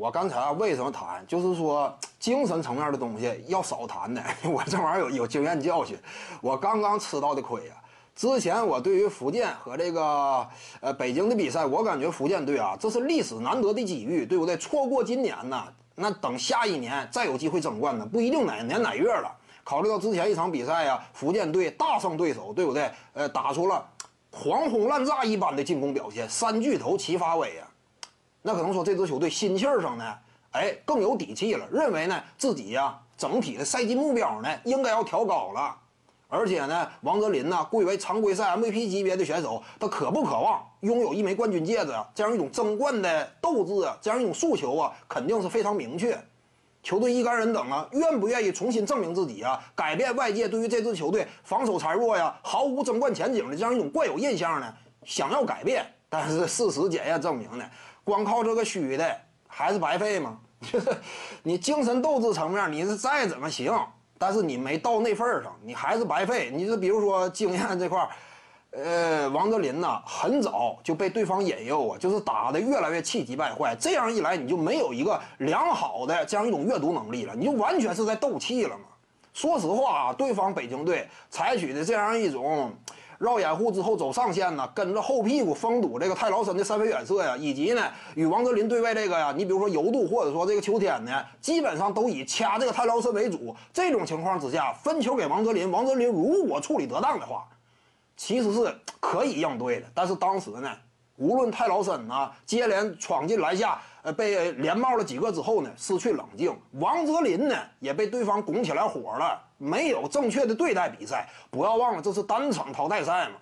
我刚才啊为什么谈，就是说精神层面的东西要少谈的。我这玩意儿有有经验教训，我刚刚吃到的亏啊。之前我对于福建和这个呃北京的比赛，我感觉福建队啊，这是历史难得的机遇，对不对？错过今年呢，那等下一年再有机会争冠呢，不一定哪年哪月了。考虑到之前一场比赛呀，福建队大胜对手，对不对？呃，打出了狂轰滥炸一般的进攻表现，三巨头齐发威啊。那可能说这支球队心气儿上呢，哎，更有底气了，认为呢自己呀整体的赛季目标呢应该要调高了。而且呢，王哲林呢，贵为常规赛 MVP 级别的选手，他渴不渴望拥有一枚冠军戒指啊？这样一种争冠的斗志啊，这样一种诉求啊，肯定是非常明确。球队一干人等啊，愿不愿意重新证明自己啊？改变外界对于这支球队防守孱弱呀、毫无争冠前景的这样一种惯有印象呢？想要改变，但是事实检验证明呢，光靠这个虚的还是白费吗？就 是你精神斗志层面，你是再怎么行。但是你没到那份儿上，你还是白费。你就比如说经验这块儿，呃，王哲林呢，很早就被对方引诱啊，就是打的越来越气急败坏。这样一来，你就没有一个良好的这样一种阅读能力了，你就完全是在斗气了嘛。说实话啊，对方北京队采取的这样一种。绕掩护之后走上线呢，跟着后屁股封堵这个泰劳森的三分远射呀，以及呢与王哲林对位这个呀，你比如说尤度或者说这个秋天呢，基本上都以掐这个泰劳森为主。这种情况之下，分球给王哲林，王哲林如果处理得当的话，其实是可以应对的。但是当时呢。无论泰劳森呢接连闯进篮下，呃，被连帽了几个之后呢，失去冷静。王哲林呢也被对方拱起来火了，没有正确的对待比赛。不要忘了，这是单场淘汰赛嘛，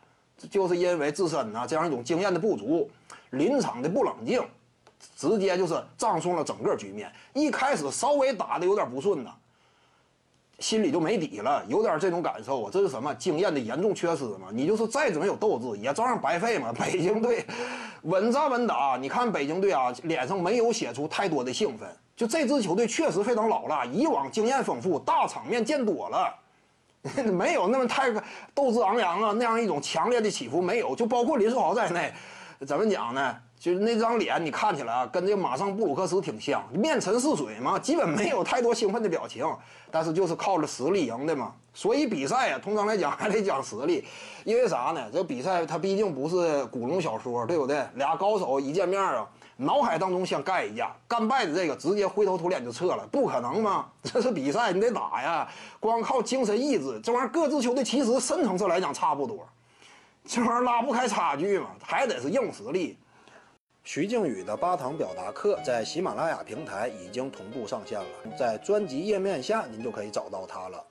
就是因为自身呢这样一种经验的不足，临场的不冷静，直接就是葬送了整个局面。一开始稍微打的有点不顺呢。心里就没底了，有点这种感受啊，这是什么经验的严重缺失嘛？你就是再怎么有斗志，也照样白费嘛。北京队稳扎稳打，你看北京队啊，脸上没有写出太多的兴奋。就这支球队确实非常老了，以往经验丰富，大场面见多了，没有那么太斗志昂扬啊，那样一种强烈的起伏没有。就包括林书豪在内，怎么讲呢？就是那张脸，你看起来啊，跟这个马上布鲁克斯挺像，面沉似水嘛，基本没有太多兴奋的表情。但是就是靠着实力赢的嘛。所以比赛啊，通常来讲还得讲实力，因为啥呢？这比赛它毕竟不是古龙小说，对不对？俩高手一见面啊，脑海当中先干一架，干败的这个直接灰头土脸就撤了，不可能嘛？这是比赛，你得打呀。光靠精神意志，这玩意儿各自球队其实深层次来讲差不多，这玩意儿拉不开差距嘛，还得是硬实力。徐静宇的八堂表达课在喜马拉雅平台已经同步上线了，在专辑页面下您就可以找到它了。